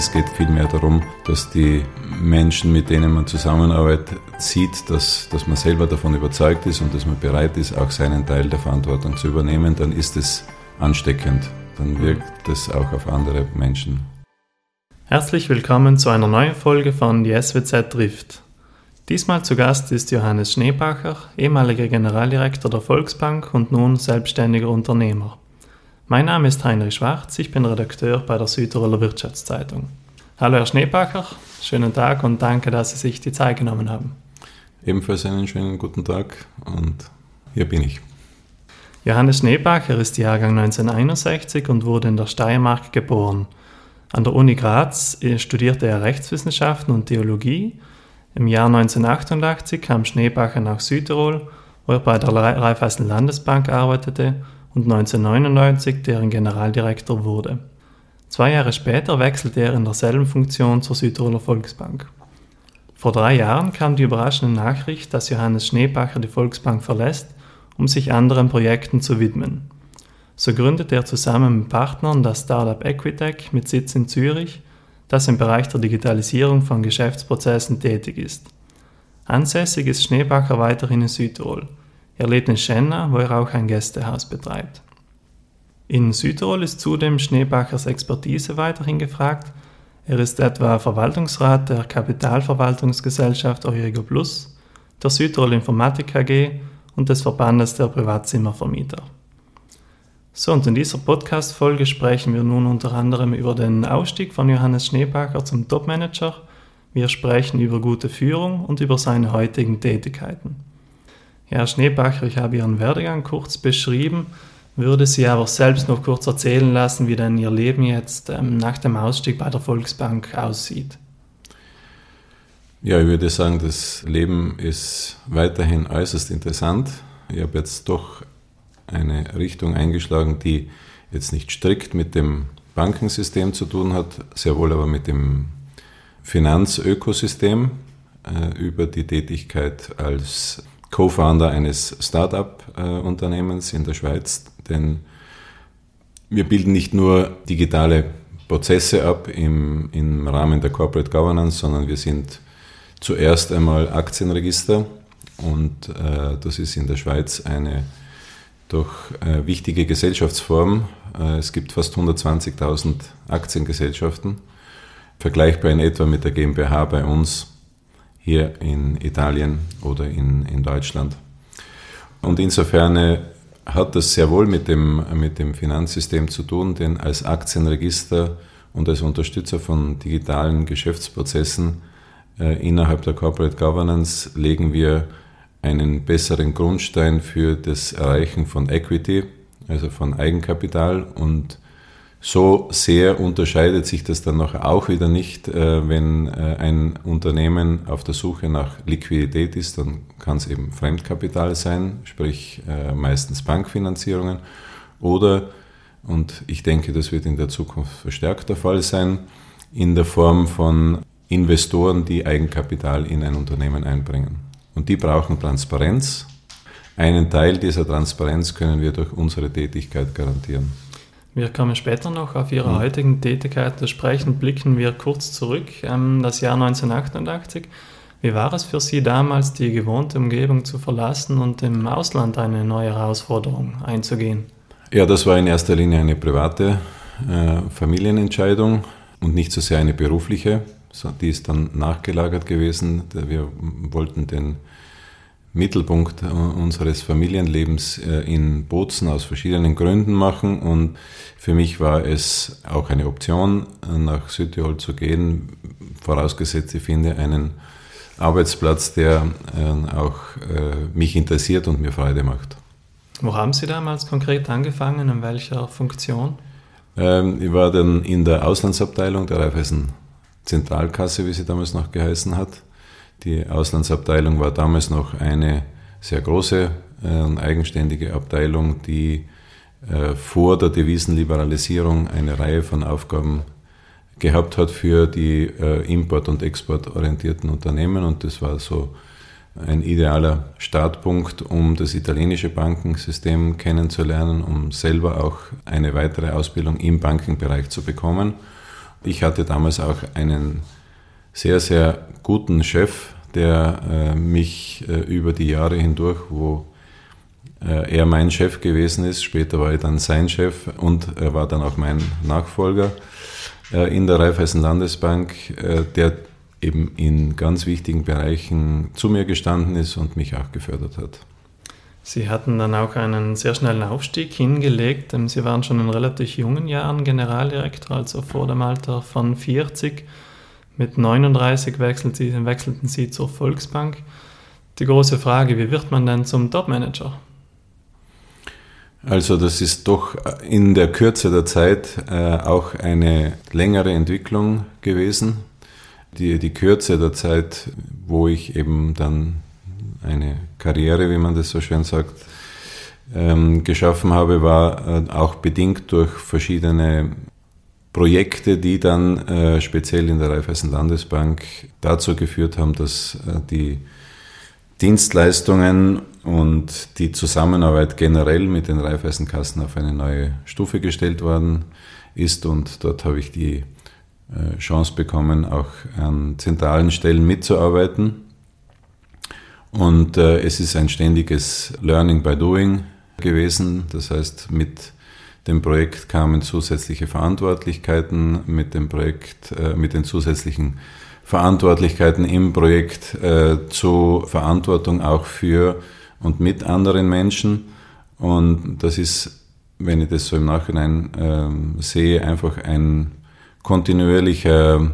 Es geht vielmehr darum, dass die Menschen, mit denen man zusammenarbeitet, sieht, dass, dass man selber davon überzeugt ist und dass man bereit ist, auch seinen Teil der Verantwortung zu übernehmen. Dann ist es ansteckend. Dann wirkt es auch auf andere Menschen. Herzlich willkommen zu einer neuen Folge von Die SWZ trifft. Diesmal zu Gast ist Johannes Schneebacher, ehemaliger Generaldirektor der Volksbank und nun selbstständiger Unternehmer. Mein Name ist Heinrich Schwarz, ich bin Redakteur bei der Südtiroler Wirtschaftszeitung. Hallo Herr Schneebacher, schönen Tag und danke, dass Sie sich die Zeit genommen haben. Ebenfalls einen schönen guten Tag und hier bin ich. Johannes Schneebacher ist Jahrgang 1961 und wurde in der Steiermark geboren. An der Uni Graz studierte er Rechtswissenschaften und Theologie. Im Jahr 1988 kam Schneebacher nach Südtirol, wo er bei der Raiffeisen Landesbank arbeitete und 1999 deren Generaldirektor wurde. Zwei Jahre später wechselte er in derselben Funktion zur Südtiroler Volksbank. Vor drei Jahren kam die überraschende Nachricht, dass Johannes Schneebacher die Volksbank verlässt, um sich anderen Projekten zu widmen. So gründete er zusammen mit Partnern das Startup Equitech mit Sitz in Zürich, das im Bereich der Digitalisierung von Geschäftsprozessen tätig ist. Ansässig ist Schneebacher weiterhin in Südtirol. Er lebt in Schenna, wo er auch ein Gästehaus betreibt. In Südtirol ist zudem Schneebachers Expertise weiterhin gefragt. Er ist etwa Verwaltungsrat der Kapitalverwaltungsgesellschaft Eurigo Plus, der Südtirol Informatik AG und des Verbandes der Privatzimmervermieter. So, und in dieser Podcast-Folge sprechen wir nun unter anderem über den Ausstieg von Johannes Schneebacher zum Topmanager. Wir sprechen über gute Führung und über seine heutigen Tätigkeiten. Herr Schneebacher, ich habe Ihren Werdegang kurz beschrieben, würde Sie aber selbst noch kurz erzählen lassen, wie denn Ihr Leben jetzt ähm, nach dem Ausstieg bei der Volksbank aussieht. Ja, ich würde sagen, das Leben ist weiterhin äußerst interessant. Ich habe jetzt doch eine Richtung eingeschlagen, die jetzt nicht strikt mit dem Bankensystem zu tun hat, sehr wohl aber mit dem Finanzökosystem äh, über die Tätigkeit als Co-Founder eines Start-up-Unternehmens in der Schweiz, denn wir bilden nicht nur digitale Prozesse ab im, im Rahmen der Corporate Governance, sondern wir sind zuerst einmal Aktienregister und äh, das ist in der Schweiz eine doch äh, wichtige Gesellschaftsform. Äh, es gibt fast 120.000 Aktiengesellschaften, vergleichbar in etwa mit der GmbH bei uns hier in Italien oder in, in Deutschland. Und insofern äh, hat das sehr wohl mit dem, mit dem Finanzsystem zu tun, denn als Aktienregister und als Unterstützer von digitalen Geschäftsprozessen äh, innerhalb der Corporate Governance legen wir einen besseren Grundstein für das Erreichen von Equity, also von Eigenkapital und so sehr unterscheidet sich das dann noch auch wieder nicht, äh, wenn äh, ein Unternehmen auf der Suche nach Liquidität ist, dann kann es eben Fremdkapital sein, sprich äh, meistens Bankfinanzierungen oder, und ich denke, das wird in der Zukunft verstärkt der Fall sein, in der Form von Investoren, die Eigenkapital in ein Unternehmen einbringen. Und die brauchen Transparenz. Einen Teil dieser Transparenz können wir durch unsere Tätigkeit garantieren. Wir kommen später noch auf Ihre mhm. heutigen Tätigkeit zu sprechen. Blicken wir kurz zurück, ähm, das Jahr 1988. Wie war es für Sie damals, die gewohnte Umgebung zu verlassen und im Ausland eine neue Herausforderung einzugehen? Ja, das war in erster Linie eine private äh, Familienentscheidung und nicht so sehr eine berufliche. Die ist dann nachgelagert gewesen. Wir wollten den Mittelpunkt äh, unseres Familienlebens äh, in Bozen aus verschiedenen Gründen machen und für mich war es auch eine Option, äh, nach Südtirol zu gehen, vorausgesetzt ich finde einen Arbeitsplatz, der auch mich interessiert und mir Freude macht. Wo haben Sie damals konkret angefangen, in welcher Funktion? Ähm, ich war dann in der Auslandsabteilung der Raiffeisen Zentralkasse, wie sie damals noch geheißen hat die Auslandsabteilung war damals noch eine sehr große, äh, eigenständige Abteilung, die äh, vor der Devisenliberalisierung eine Reihe von Aufgaben gehabt hat für die äh, import- und exportorientierten Unternehmen. Und das war so ein idealer Startpunkt, um das italienische Bankensystem kennenzulernen, um selber auch eine weitere Ausbildung im Bankenbereich zu bekommen. Ich hatte damals auch einen sehr, sehr guten Chef, der äh, mich äh, über die Jahre hindurch, wo äh, er mein Chef gewesen ist, später war ich dann sein Chef und er war dann auch mein Nachfolger äh, in der Raiffeisen Landesbank, äh, der eben in ganz wichtigen Bereichen zu mir gestanden ist und mich auch gefördert hat. Sie hatten dann auch einen sehr schnellen Aufstieg hingelegt. Sie waren schon in relativ jungen Jahren Generaldirektor, also vor dem Alter von 40. Mit 39 wechselten Sie zur Volksbank. Die große Frage, wie wird man denn zum Topmanager? Also das ist doch in der Kürze der Zeit äh, auch eine längere Entwicklung gewesen. Die, die Kürze der Zeit, wo ich eben dann eine Karriere, wie man das so schön sagt, ähm, geschaffen habe, war äh, auch bedingt durch verschiedene Projekte, die dann äh, speziell in der Raiffeisen Landesbank dazu geführt haben, dass äh, die Dienstleistungen und die Zusammenarbeit generell mit den Raiffeisenkassen auf eine neue Stufe gestellt worden ist. Und dort habe ich die äh, Chance bekommen, auch an zentralen Stellen mitzuarbeiten. Und äh, es ist ein ständiges Learning by Doing gewesen. Das heißt, mit dem Projekt kamen zusätzliche Verantwortlichkeiten, mit dem Projekt, äh, mit den zusätzlichen Verantwortlichkeiten im Projekt äh, zu Verantwortung auch für und mit anderen Menschen. Und das ist, wenn ich das so im Nachhinein äh, sehe, einfach ein kontinuierlicher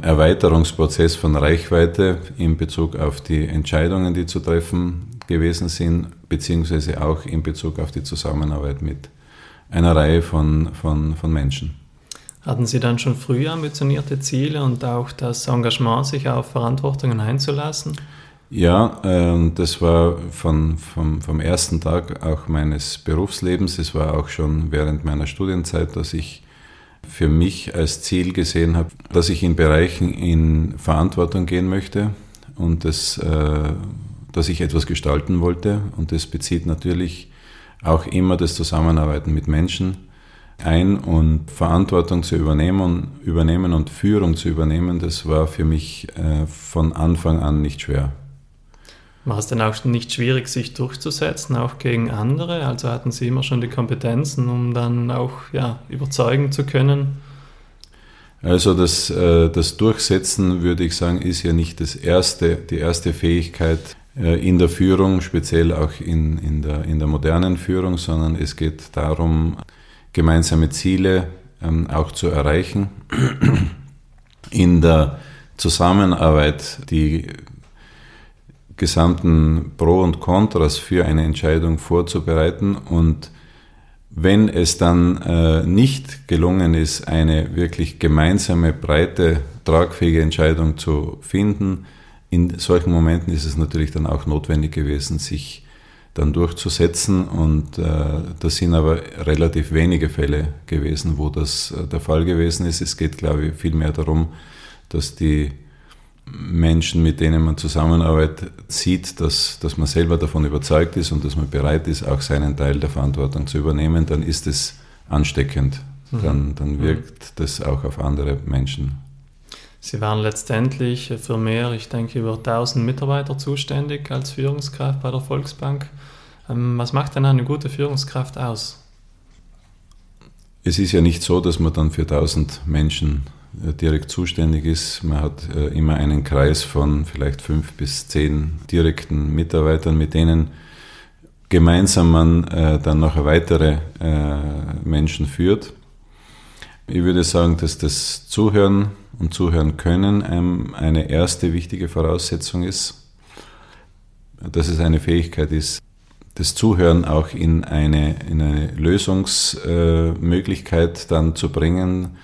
Erweiterungsprozess von Reichweite in Bezug auf die Entscheidungen, die zu treffen gewesen sind, beziehungsweise auch in Bezug auf die Zusammenarbeit mit einer Reihe von, von, von Menschen. Hatten Sie dann schon früh ambitionierte Ziele und auch das Engagement, sich auf Verantwortungen einzulassen? Ja, äh, das war von, vom, vom ersten Tag auch meines Berufslebens. Es war auch schon während meiner Studienzeit, dass ich für mich als Ziel gesehen habe, dass ich in Bereichen in Verantwortung gehen möchte und das, äh, dass ich etwas gestalten wollte. Und das bezieht natürlich auch immer das Zusammenarbeiten mit Menschen ein und Verantwortung zu übernehmen, übernehmen und Führung zu übernehmen, das war für mich äh, von Anfang an nicht schwer. War es denn auch nicht schwierig, sich durchzusetzen, auch gegen andere? Also hatten Sie immer schon die Kompetenzen, um dann auch ja, überzeugen zu können? Also das, äh, das Durchsetzen, würde ich sagen, ist ja nicht das erste, die erste Fähigkeit äh, in der Führung, speziell auch in, in, der, in der modernen Führung, sondern es geht darum, gemeinsame Ziele ähm, auch zu erreichen. In der Zusammenarbeit die gesamten Pro und Kontras für eine Entscheidung vorzubereiten und wenn es dann äh, nicht gelungen ist, eine wirklich gemeinsame, breite, tragfähige Entscheidung zu finden, in solchen Momenten ist es natürlich dann auch notwendig gewesen, sich dann durchzusetzen. Und äh, das sind aber relativ wenige Fälle gewesen, wo das äh, der Fall gewesen ist. Es geht, glaube ich, vielmehr darum, dass die Menschen, mit denen man zusammenarbeitet, sieht, dass, dass man selber davon überzeugt ist und dass man bereit ist, auch seinen Teil der Verantwortung zu übernehmen, dann ist es ansteckend. Mhm. Dann, dann wirkt das auch auf andere Menschen. Sie waren letztendlich für mehr, ich denke, über 1000 Mitarbeiter zuständig als Führungskraft bei der Volksbank. Ähm, was macht denn eine gute Führungskraft aus? Es ist ja nicht so, dass man dann für 1000 Menschen äh, direkt zuständig ist. Man hat äh, immer einen Kreis von vielleicht fünf bis zehn direkten Mitarbeitern, mit denen gemeinsam man äh, dann noch weitere Menschen führt. Ich würde sagen, dass das Zuhören und Zuhören können eine erste wichtige Voraussetzung ist, dass es eine Fähigkeit ist, das Zuhören auch in eine, in eine Lösungsmöglichkeit dann zu bringen,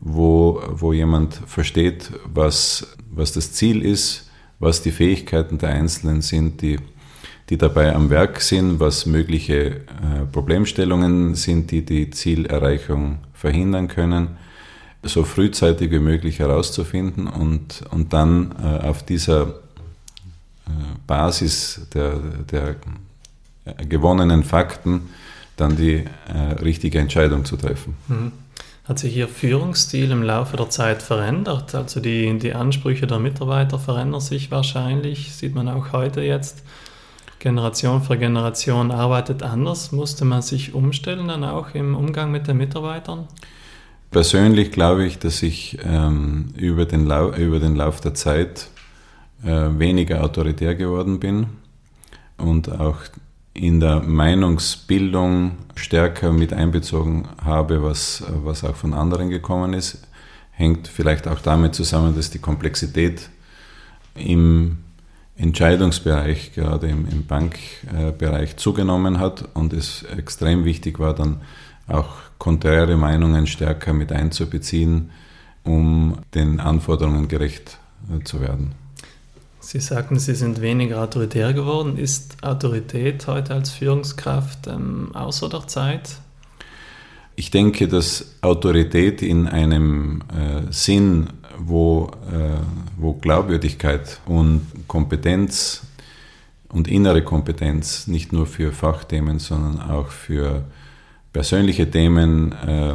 wo, wo jemand versteht, was, was das Ziel ist, was die Fähigkeiten der Einzelnen sind, die, die dabei am Werk sind, was mögliche äh, Problemstellungen sind, die die Zielerreichung verhindern können, so frühzeitig wie möglich herauszufinden und, und dann äh, auf dieser äh, Basis der, der gewonnenen Fakten dann die richtige Entscheidung zu treffen. Mhm. Hat sich Ihr Führungsstil im Laufe der Zeit verändert? Also die, die Ansprüche der Mitarbeiter verändern sich wahrscheinlich, sieht man auch heute jetzt. Generation für Generation arbeitet anders. Musste man sich umstellen dann auch im Umgang mit den Mitarbeitern? Persönlich glaube ich, dass ich ähm, über, den über den Lauf der Zeit äh, weniger autoritär geworden bin und auch in der Meinungsbildung stärker mit einbezogen habe, was, was auch von anderen gekommen ist. Hängt vielleicht auch damit zusammen, dass die Komplexität im Entscheidungsbereich, gerade im, im Bankbereich, zugenommen hat und es extrem wichtig war, dann auch konträre Meinungen stärker mit einzubeziehen, um den Anforderungen gerecht äh, zu werden. Sie sagten, Sie sind weniger autoritär geworden. Ist Autorität heute als Führungskraft ähm, außer der Zeit? Ich denke, dass Autorität in einem äh, Sinn, wo, äh, wo Glaubwürdigkeit und Kompetenz und innere Kompetenz nicht nur für Fachthemen, sondern auch für persönliche Themen äh,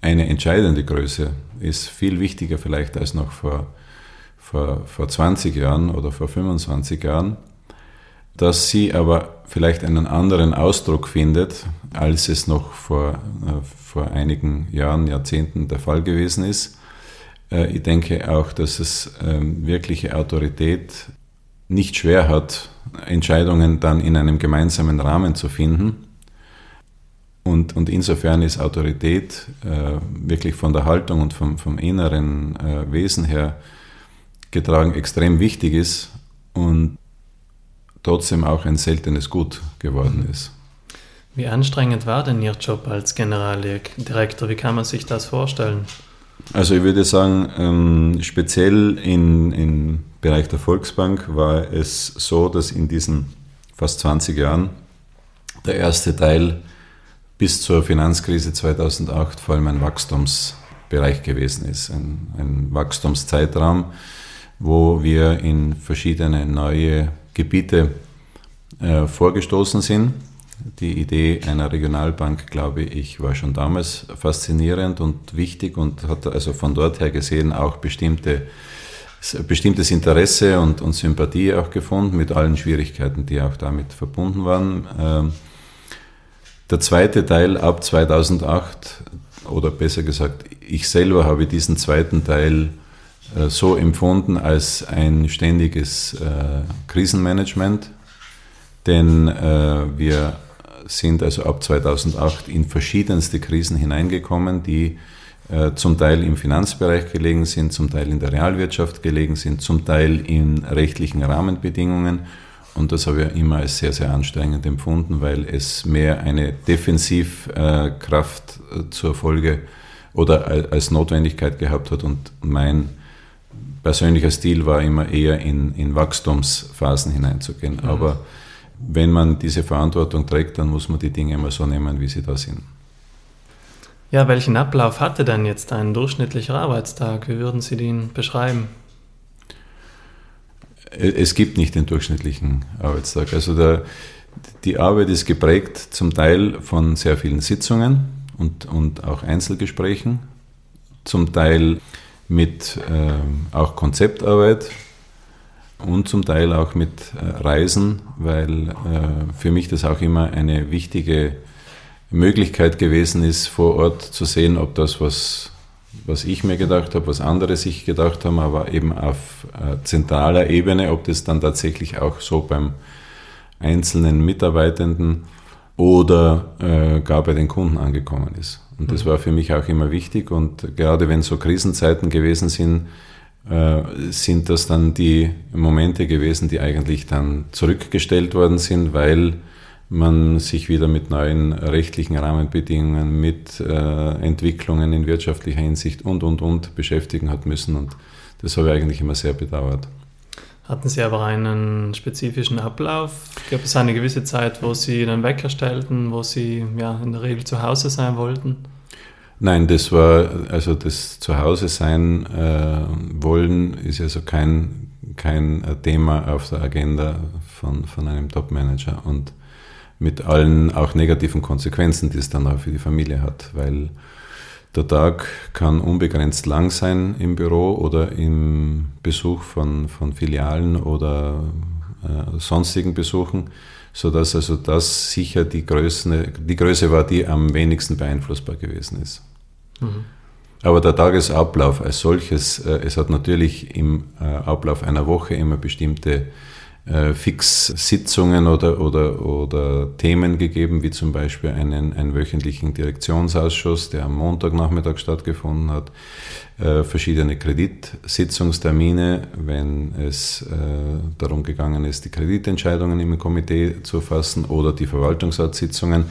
eine entscheidende Größe ist, viel wichtiger vielleicht als noch vor vor, vor 20 Jahren oder vor 25 Jahren, dass sie aber vielleicht einen anderen Ausdruck findet, als es noch vor, äh, vor einigen Jahren, Jahrzehnten der Fall gewesen ist. Äh, ich denke auch, dass es ähm, wirkliche Autorität nicht schwer hat, Entscheidungen dann in einem gemeinsamen Rahmen zu finden. Und, und insofern ist Autorität äh, wirklich von der Haltung und vom, vom inneren äh, Wesen her getragen extrem wichtig ist und trotzdem auch ein seltenes Gut geworden mhm. ist. Wie anstrengend war denn Ihr Job als Generaldirektor? Wie kann man sich das vorstellen? Also ich würde sagen, ähm, speziell in, im Bereich der Volksbank war es so, dass in diesen fast 20 Jahren der erste Teil bis zur Finanzkrise 2008 vor allem ein Wachstumsbereich gewesen ist, ein, ein Wachstumszeitraum, wo wir in verschiedene neue Gebiete äh, vorgestoßen sind. Die Idee einer Regionalbank, glaube ich, war schon damals faszinierend und wichtig und hat also von dort her gesehen auch bestimmte, bestimmtes Interesse und, und Sympathie auch gefunden, mit allen Schwierigkeiten, die auch damit verbunden waren. Ähm, der zweite Teil ab 2008, oder besser gesagt, ich selber habe diesen zweiten Teil äh, so empfunden als ein ständiges äh, Krisenmanagement, denn äh, wir sind also ab 2008 in verschiedenste Krisen hineingekommen, die äh, zum Teil im Finanzbereich gelegen sind, zum Teil in der Realwirtschaft gelegen sind, zum Teil in rechtlichen Rahmenbedingungen. Und das habe ich immer als sehr, sehr anstrengend empfunden, weil es mehr eine Defensivkraft äh, zur Folge oder als Notwendigkeit gehabt hat und mein persönlicher Stil war immer eher in, in Wachstumsphasen hineinzugehen. Mhm. Aber wenn man diese Verantwortung trägt, dann muss man die Dinge immer so nehmen, wie sie da sind. Ja, welchen Ablauf hatte denn jetzt ein durchschnittlicher Arbeitstag? Wie würden Sie den beschreiben? Es gibt nicht den durchschnittlichen Arbeitstag. Also der, die Arbeit ist geprägt zum Teil von sehr vielen Sitzungen und, und auch Einzelgesprächen, zum Teil mit äh, auch Konzeptarbeit und zum Teil auch mit äh, Reisen, weil äh, für mich das auch immer eine wichtige Möglichkeit gewesen ist, vor Ort zu sehen, ob das, was, was ich mir gedacht habe, was andere sich gedacht haben, aber eben auf äh, zentraler Ebene, ob das dann tatsächlich auch so beim einzelnen Mitarbeitenden oder äh, gar bei den Kunden angekommen ist. Und das mhm. war für mich auch immer wichtig. Und gerade wenn so Krisenzeiten gewesen sind, sind das dann die Momente gewesen, die eigentlich dann zurückgestellt worden sind, weil man sich wieder mit neuen rechtlichen Rahmenbedingungen, mit äh, Entwicklungen in wirtschaftlicher Hinsicht und, und, und beschäftigen hat müssen. Und das habe ich eigentlich immer sehr bedauert. Hatten Sie aber einen spezifischen Ablauf? Gab es eine gewisse Zeit, wo Sie den Wecker stellten, wo Sie ja, in der Regel zu Hause sein wollten? Nein, das war, also das Zuhause sein äh, wollen ist also kein, kein Thema auf der Agenda von, von einem Top-Manager und mit allen auch negativen Konsequenzen, die es dann auch für die Familie hat, weil Der Tag kann unbegrenzt lang sein im Büro oder im Besuch von, von Filialen oder äh, sonstigen Besuchen, sodass also das sicher die, Größe, die Größe war, die am wenigsten beeinflussbar gewesen ist. Mhm. Aber der Tagesablauf als solches, äh, es hat natürlich im äh, Ablauf einer Woche immer bestimmte äh, Fix-Sitzungen oder, oder, oder Themen gegeben, wie zum Beispiel einen, einen wöchentlichen Direktionsausschuss, der am Montagnachmittag stattgefunden hat, äh, verschiedene Kreditsitzungstermine, wenn es äh, darum gegangen ist, die Kreditentscheidungen im Komitee zu fassen oder die Verwaltungsratssitzungen.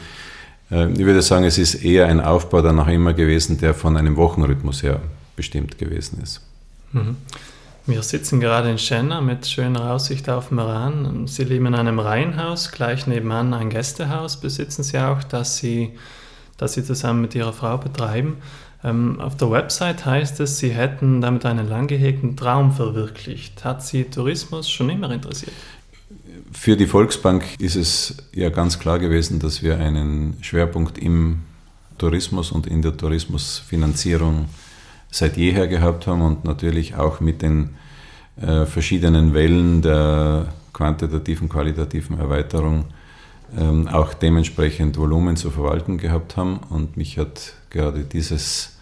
Äh, ich würde sagen, es ist eher ein Aufbau danach immer gewesen, der von einem Wochenrhythmus her bestimmt gewesen ist. Mhm. Wir sitzen gerade in Schenna mit schöner Aussicht auf Meran. Sie leben in einem Reihenhaus, gleich nebenan ein Gästehaus besitzen Sie auch, das Sie, das Sie zusammen mit Ihrer Frau betreiben. Ähm, auf der Website heißt es, Sie hätten damit einen lang gehegten Traum verwirklicht. Hat Sie Tourismus schon immer interessiert? Für die Volksbank ist es ja ganz klar gewesen, dass wir einen Schwerpunkt im Tourismus und in der Tourismusfinanzierung haben seit jeher gehabt haben und natürlich auch mit den äh, verschiedenen Wellen der quantitativen, qualitativen Erweiterung ähm, auch dementsprechend Volumen zu verwalten gehabt haben. Und mich hat gerade dieses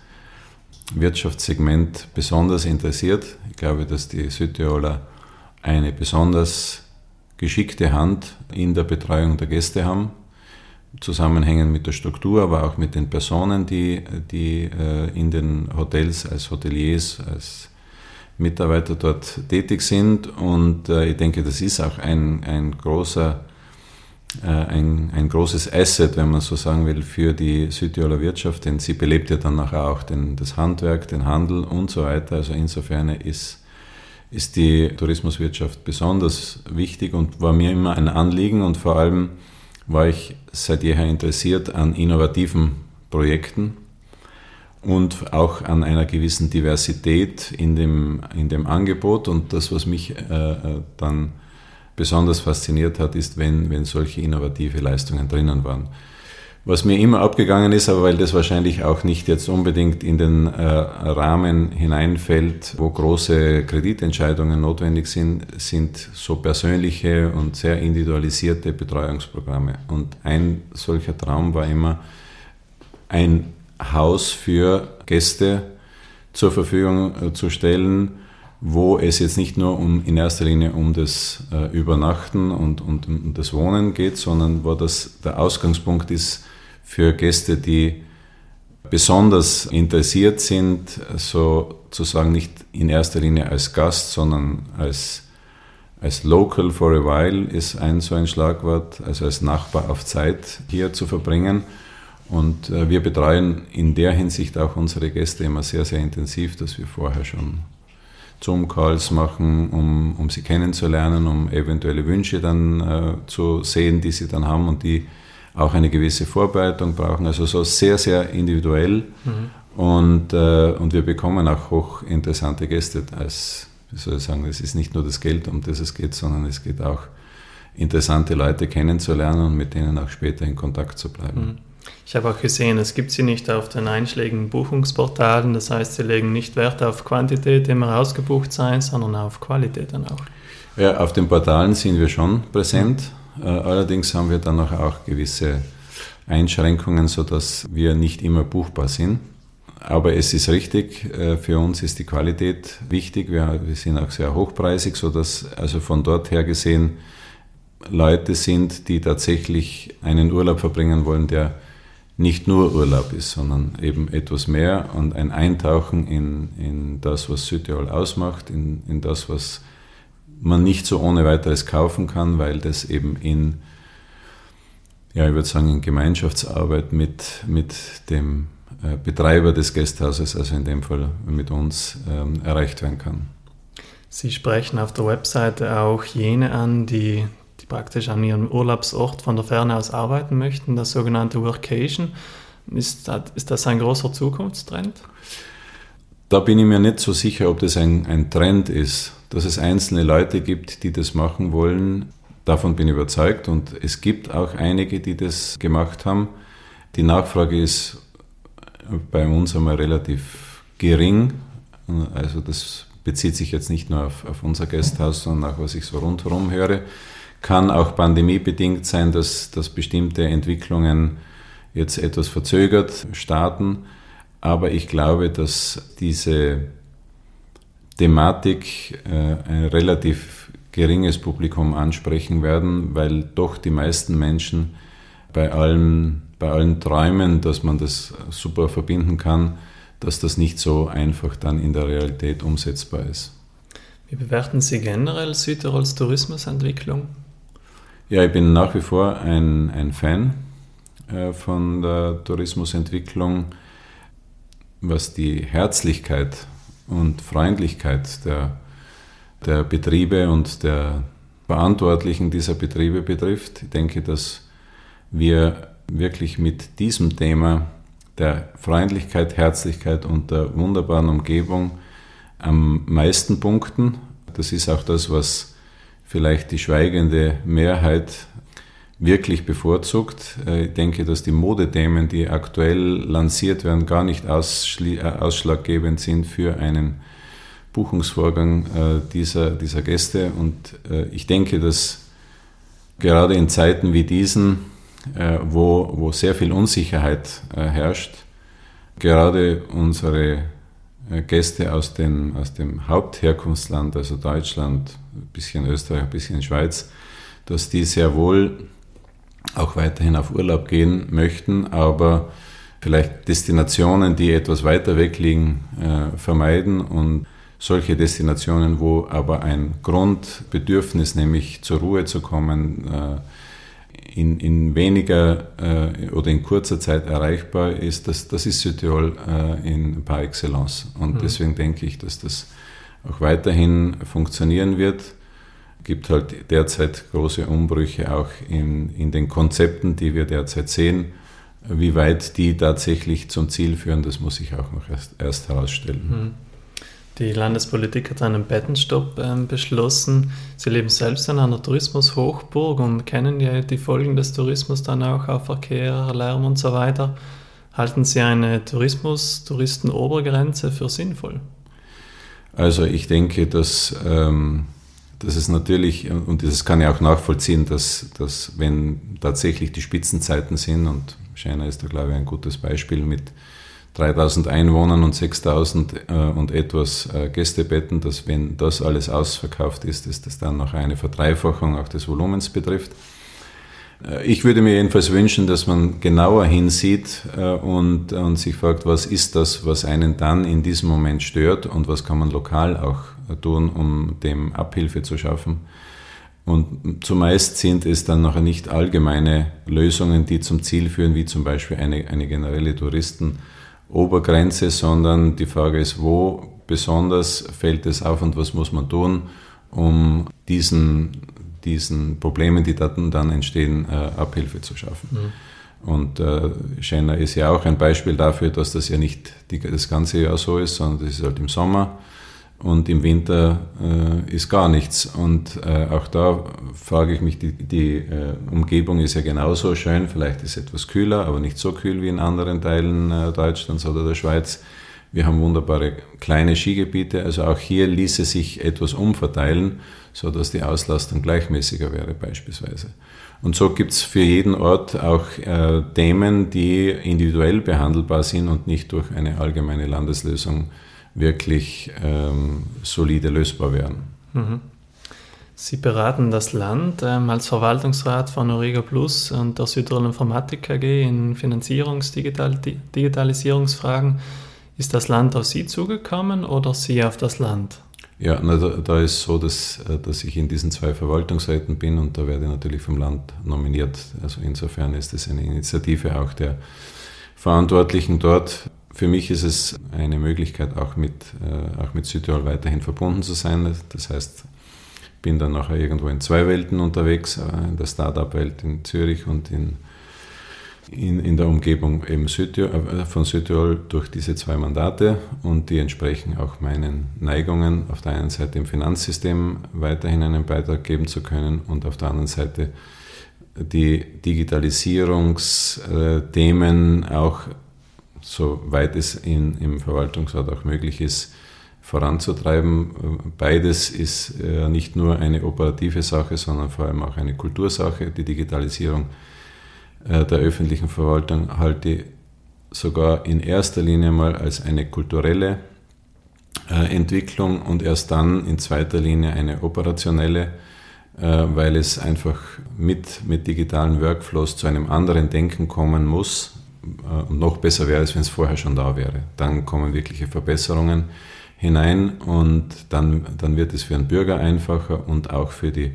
Wirtschaftssegment besonders interessiert. Ich glaube, dass die Südtiroler eine besonders geschickte Hand in der Betreuung der Gäste haben zusammenhängen mit der Struktur, aber auch mit den Personen, die, die äh, in den Hotels als Hoteliers, als Mitarbeiter dort tätig sind. Und äh, ich denke, das ist auch ein, ein großer äh, ein, ein großes Asset, wenn man so sagen will, für die Südtiroler Wirtschaft, denn sie belebt ja dann nachher auch den, das Handwerk, den Handel und so weiter. Also insofern ist, ist die Tourismuswirtschaft besonders wichtig und war mir immer ein Anliegen und vor allem war ich seit jeher interessiert an innovativen Projekten und auch an einer gewissen Diversität in dem, in dem Angebot. Und das, was mich äh, äh, dann besonders fasziniert hat, ist, wenn, wenn solche innovative Leistungen drinnen waren. Was mir immer abgegangen ist, aber weil das wahrscheinlich auch nicht jetzt unbedingt in den äh, Rahmen hineinfällt, wo große Kreditentscheidungen notwendig sind, sind so persönliche und sehr individualisierte Betreuungsprogramme. Und ein solcher Traum war immer, ein Haus für Gäste zur Verfügung äh, zu stellen, wo es jetzt nicht nur um, in erster Linie um das äh, Übernachten und, und, und das Wohnen geht, sondern wo das der Ausgangspunkt ist, für Gäste, die besonders interessiert sind, sozusagen nicht in erster Linie als Gast, sondern als, als Local for a while ist ein so ein Schlagwort, also als Nachbar auf Zeit hier zu verbringen. Und äh, wir betreuen in der Hinsicht auch unsere Gäste immer sehr, sehr intensiv, dass wir vorher schon Zoom-Calls machen, um, um sie kennenzulernen, um eventuelle Wünsche dann äh, zu sehen, die sie dann haben und die auch eine gewisse Vorbereitung brauchen. Also so sehr, sehr individuell. Mhm. Und, äh, und wir bekommen auch hochinteressante Gäste. Als, wie soll ich sagen, es ist nicht nur das Geld, um das es geht, sondern es geht auch interessante Leute kennenzulernen und mit denen auch später in Kontakt zu bleiben. Mhm. Ich habe auch gesehen, es gibt sie nicht auf den einschlägigen Buchungsportalen. Das heißt, sie legen nicht Wert auf Quantität, immer ausgebucht sein, sondern auf Qualität dann auch. Ja, auf den Portalen sind wir schon präsent. Äh, allerdings haben wir dann auch gewisse Einschränkungen, sodass wir nicht immer buchbar sind. Aber es ist richtig, äh, für uns ist die Qualität wichtig. Wir, sind auch sehr hochpreisig, sodass also von dort her gesehen Leute sind, die tatsächlich einen Urlaub verbringen wollen, der nicht nur Urlaub ist, sondern eben etwas mehr und ein Eintauchen in, in das, was Südtirol ausmacht, in, in das, was man nicht so ohne weiteres kaufen kann, weil das eben in, ja, ich würde sagen, in Gemeinschaftsarbeit mit, mit dem äh, Betreiber des Gasthauses, also in dem Fall mit uns, ähm, erreicht werden kann. Sie sprechen auf der Webseite auch jene an, die, die praktisch an ihrem Urlaubsort von der Ferne aus arbeiten möchten, das sogenannte Workation. Ist das, ist das ein großer Zukunftstrend? Da bin ich mir nicht so sicher, ob das ein, ein Trend ist dass es einzelne Leute gibt, die das machen wollen. Davon bin ich überzeugt und es gibt auch einige, die das gemacht haben. Die Nachfrage ist bei uns einmal relativ gering. Also das bezieht sich jetzt nicht nur auf, auf unser Gasthaus, sondern auch, was ich so rundherum höre. Kann auch pandemiebedingt sein, dass, dass bestimmte Entwicklungen jetzt etwas verzögert starten. Aber ich glaube, dass diese Thematik äh, ein relativ geringes Publikum ansprechen werden, weil doch die meisten Menschen bei allen, bei allen Träumen, dass man das super verbinden kann, dass das nicht so einfach dann in der Realität umsetzbar ist. Wie bewerten Sie generell Südtirols Tourismusentwicklung? Ja, ich bin nach wie vor ein, ein Fan äh, von der Tourismusentwicklung, was die Herzlichkeit und Freundlichkeit der, der Betriebe und der Verantwortlichen dieser Betriebe betrifft. Ich denke, dass wir wirklich mit diesem Thema der Freundlichkeit, Herzlichkeit und der wunderbaren Umgebung am meisten punkten. Das ist auch das, was vielleicht die schweigende Mehrheit wirklich bevorzugt. Äh, ich denke, dass die Modethemen, die aktuell lanciert werden, gar nicht äh, ausschlaggebend sind für einen Buchungsvorgang äh, dieser, dieser Gäste. Und ich denke, dass gerade in Zeiten wie diesen, wo, wo sehr viel Unsicherheit herrscht, gerade unsere Gäste aus, den, aus dem Hauptherkunftsland, also Deutschland, ein bisschen Österreich, ein bisschen Schweiz, dass die sehr wohl auch weiterhin auf Urlaub gehen möchten, aber vielleicht Destinationen, die etwas weiter weg liegen, äh, vermeiden und solche Destinationen, wo aber ein Grundbedürfnis, nämlich zur Ruhe zu kommen, äh, in, in weniger äh, oder in kurzer Zeit erreichbar ist, das, das ist Südtirol in par excellence. Und mhm. deswegen denke ich, dass das auch weiterhin funktionieren wird gibt halt derzeit große Umbrüche auch in, in den Konzepten, die wir derzeit sehen. Wie weit die tatsächlich zum Ziel führen, das muss ich auch noch erst, erst herausstellen. Hm. Die Landespolitik hat einen Bettenstopp äh, beschlossen. Sie leben selbst in einer Tourismushochburg und kennen ja die Folgen des Tourismus dann auch auf Verkehr, Lärm und so weiter. Halten Sie eine Tourismus-Touristen-Obergrenze für sinnvoll? Also ich denke, dass ähm, dass es natürlich, und das kann ich auch nachvollziehen, dass, dass wenn tatsächlich die Spitzenzeiten sind, und China ist da glaube ich ein gutes Beispiel mit 3000 Einwohnern und 6000 äh, und etwas äh, Gästebetten, dass wenn das alles ausverkauft ist, dass das dann noch eine Verdreifachung auch des Volumens betrifft. Äh, ich würde mir jedenfalls wünschen, dass man genauer hinsieht äh, und, und sich fragt, was ist das, was einen dann in diesem Moment stört und was kann man lokal auch tun, um dem Abhilfe zu schaffen. Und zumeist sind es dann nachher nicht allgemeine Lösungen, die zum Ziel führen, wie zum Beispiel eine, eine generelle Touristenobergrenze, sondern die Frage ist, wo besonders fällt es auf und was muss man tun, um diesen, diesen Problemen, die dann, dann entstehen, äh, Abhilfe zu schaffen. Mhm. Und äh, Schenner ist ja auch ein Beispiel dafür, dass das ja nicht die, das ganze Jahr so ist, sondern das ist halt im Sommer und im Winter äh, ist gar nichts. Und äh, auch da frage ich mich, die, die äh, Umgebung ist ja genauso schön, vielleicht ist es etwas kühler, aber nicht so kühl wie in anderen Teilen äh, Deutschlands oder der Schweiz. Wir haben wunderbare kleine Skigebiete, also auch hier ließe sich etwas umverteilen, sodass die Auslastung gleichmäßiger wäre beispielsweise. Und so gibt es für jeden Ort auch äh, Themen, die individuell behandelbar sind und nicht durch eine allgemeine Landeslösung wirklich ähm, solide lösbar wären. Mhm. Sie beraten das Land ähm, als Verwaltungsrat von Origo Plus und der Südtirol Informatik AG in Finanzierungs-Digitalisierungsfragen. Ist das Land auf Sie zugekommen oder Sie auf das Land? Ja, na, da, da, ist so, dass, äh, dass ich in diesen zwei Verwaltungsräten bin und da werde ich natürlich vom Land nominiert. Also insofern ist es eine Initiative auch der Verantwortlichen dort. Für mich ist es eine Möglichkeit, auch mit, äh, auch mit Südtirol weiterhin verbunden zu sein. Das heißt, ich bin dann nachher irgendwo in zwei Welten unterwegs, äh, in der Startup-Welt in Zürich und in, in, in der Umgebung eben Südtirol, äh, von Südtirol durch diese zwei Mandate und die entsprechen auch meinen Neigungen, auf der einen Seite im Finanzsystem weiterhin einen Beitrag geben zu können und auf der anderen Seite die Digitalisierungsthemen auch soweit es in, im Verwaltungsrat auch möglich ist, voranzutreiben. Beides ist äh, nicht nur eine operative Sache, sondern vor allem auch eine Kultursache. Die Digitalisierung äh, der öffentlichen Verwaltung halte ich sogar in erster Linie mal als eine kulturelle äh, Entwicklung und erst dann in zweiter Linie eine operationelle, weil es einfach mit, mit digitalen Workflows zu einem anderen Denken kommen muss. Und noch besser wäre es, wenn es vorher schon da wäre. Dann kommen wirkliche Verbesserungen hinein und dann, dann wird es für den Bürger einfacher und auch für die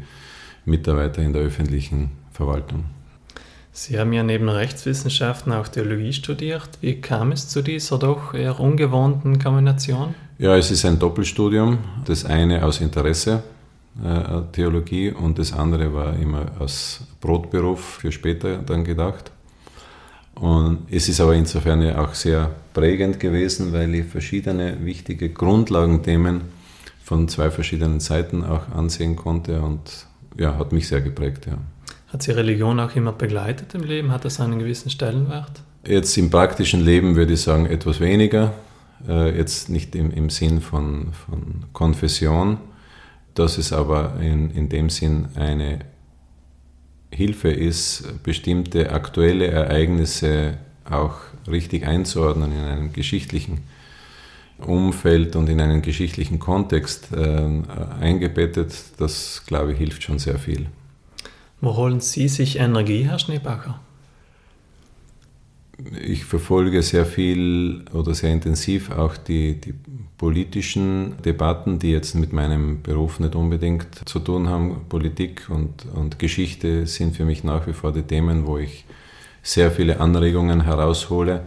Mitarbeiter in der öffentlichen Verwaltung. Sie haben ja neben Rechtswissenschaften auch Theologie studiert. Wie kam es zu dieser doch eher ungewohnten Kombination? Ja, es ist ein Doppelstudium. Das eine aus Interesse äh, Theologie und das andere war immer als Brotberuf für später dann gedacht. Und es ist aber insofern ja auch sehr prägend gewesen, weil ich verschiedene wichtige Grundlagenthemen von zwei verschiedenen Seiten auch ansehen konnte und ja, hat mich sehr geprägt, ja. Hat Sie Religion auch immer begleitet im Leben? Hat das einen gewissen Stellenwert? Jetzt im praktischen Leben würde ich sagen etwas weniger. Äh, jetzt nicht im, im Sinn von, von Konfession, dass es aber in, in dem Sinn eine Hilfe ist, bestimmte aktuelle Ereignisse auch richtig einzuordnen in einem geschichtlichen Umfeld und in einen geschichtlichen Kontext äh, eingebettet, das glaube ich hilft schon sehr viel. Wo holen Sie sich Energie, Herr Schneebacher? Ich verfolge sehr viel oder sehr intensiv auch die, die politischen Debatten, die jetzt mit meinem Beruf nicht unbedingt zu tun haben. Politik und, und Geschichte sind für mich nach wie vor die Themen, wo ich sehr viele Anregungen heraushole.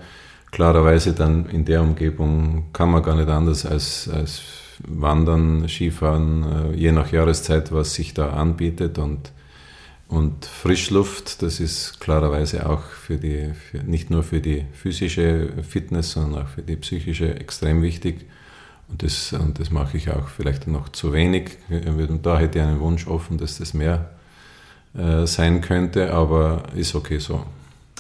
Klarerweise dann in der Umgebung kann man gar nicht anders als, als Wandern, Skifahren, äh, je nach Jahreszeit, was sich da anbietet und und Frischluft, das ist klarerweise auch für die, für, nicht nur für die physische Fitness, sondern auch für die psychische extrem wichtig. Und das, und das mache ich auch vielleicht noch zu wenig. Und da hätte ich einen Wunsch offen, dass das mehr äh, sein könnte, aber ist okay so.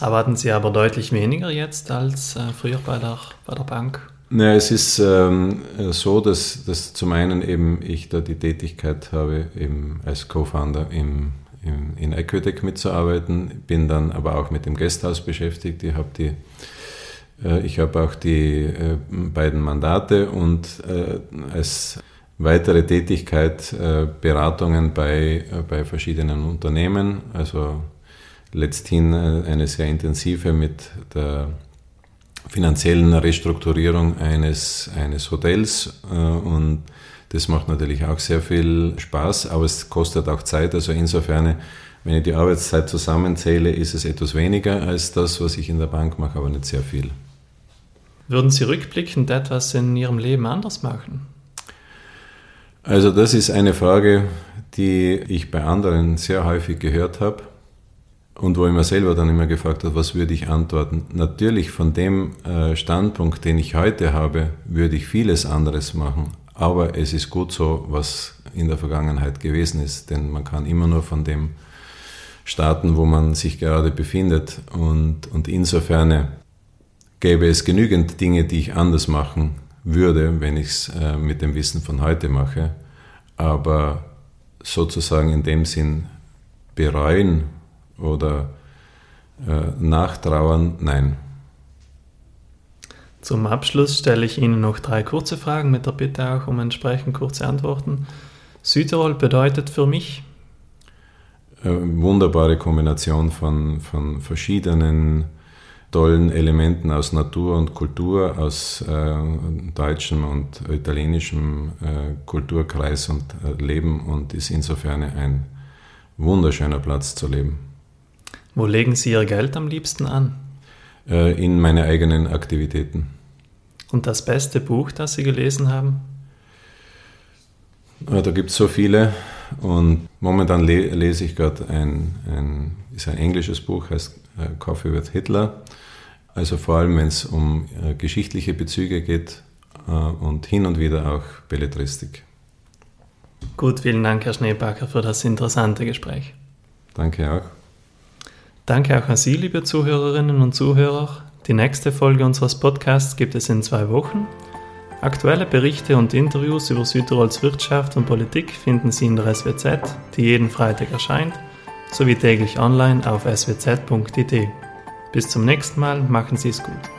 Erwarten Sie aber deutlich weniger jetzt als äh, früher bei der, bei der Bank? Naja, es ist ähm, so, dass, dass zum einen eben ich da die Tätigkeit habe eben als Co-Founder im in, Equitec mitzuarbeiten, bin dann aber auch mit dem Gasthaus beschäftigt. Ich habe die äh, ich habe auch die äh, beiden Mandate und äh, als weitere Tätigkeit Beratungen bei, bei verschiedenen Unternehmen. Also letzthin eine sehr intensive mit der finanziellen Restrukturierung eines, eines Hotels und das macht natürlich auch sehr viel Spaß, aber es kostet auch Zeit. Also insofern, wenn ich die Arbeitszeit zusammenzähle, ist es etwas weniger als das, was ich in der Bank mache, aber nicht sehr viel. Würden Sie rückblickend etwas in Ihrem Leben anders machen? Also das ist eine Frage, die ich bei anderen sehr häufig gehört habe und wo ich mir selber dann immer gefragt habe, was würde ich antworten? Natürlich von dem äh, Standpunkt, den ich heute habe, würde ich vieles anderes machen. Aber es ist gut so, was in der Vergangenheit gewesen ist, denn man kann immer nur von dem starten, wo man sich gerade befindet. Und, und insofern gäbe es genügend Dinge, die ich anders machen würde, wenn ich es äh, mit dem Wissen von heute mache. Aber sozusagen in dem Sinn bereuen oder äh, nachtrauern, nein. Zum Abschluss stelle ich Ihnen noch drei kurze Fragen mit der Bitte auch um entsprechend kurze Antworten. Südtirol bedeutet für mich? Eine äh, wunderbare Kombination von, von verschiedenen tollen Elementen aus Natur und Kultur, aus äh, deutschem und italienischem äh, Kulturkreis und äh, Leben und ist insofern ein wunderschöner Platz zu leben. Wo legen Sie Ihr Geld am liebsten an? Äh, in meine eigenen Aktivitäten. Und das beste Buch, das Sie gelesen haben? Äh, da gibt es so viele und momentan le lese ich gerade ein, ein, ist ein englisches Buch, heißt äh, Coffee with Hitler. Also vor allem, wenn es um äh, geschichtliche Bezüge geht äh, und hin und wieder auch Belletristik. Gut, vielen Dank, Herr Schneebacker, für das interessante Gespräch. Danke auch. Danke auch an Sie, liebe Zuhörerinnen und Zuhörer, Die nächste Folge unseres Podcasts gibt es in zwei Wochen. Aktuelle Berichte und Interviews über Südtirols Wirtschaft und Politik finden Sie in der SWZ, die jeden Freitag erscheint, sowie täglich online auf swz.it. Bis zum nächsten Mal, machen Sie es gut.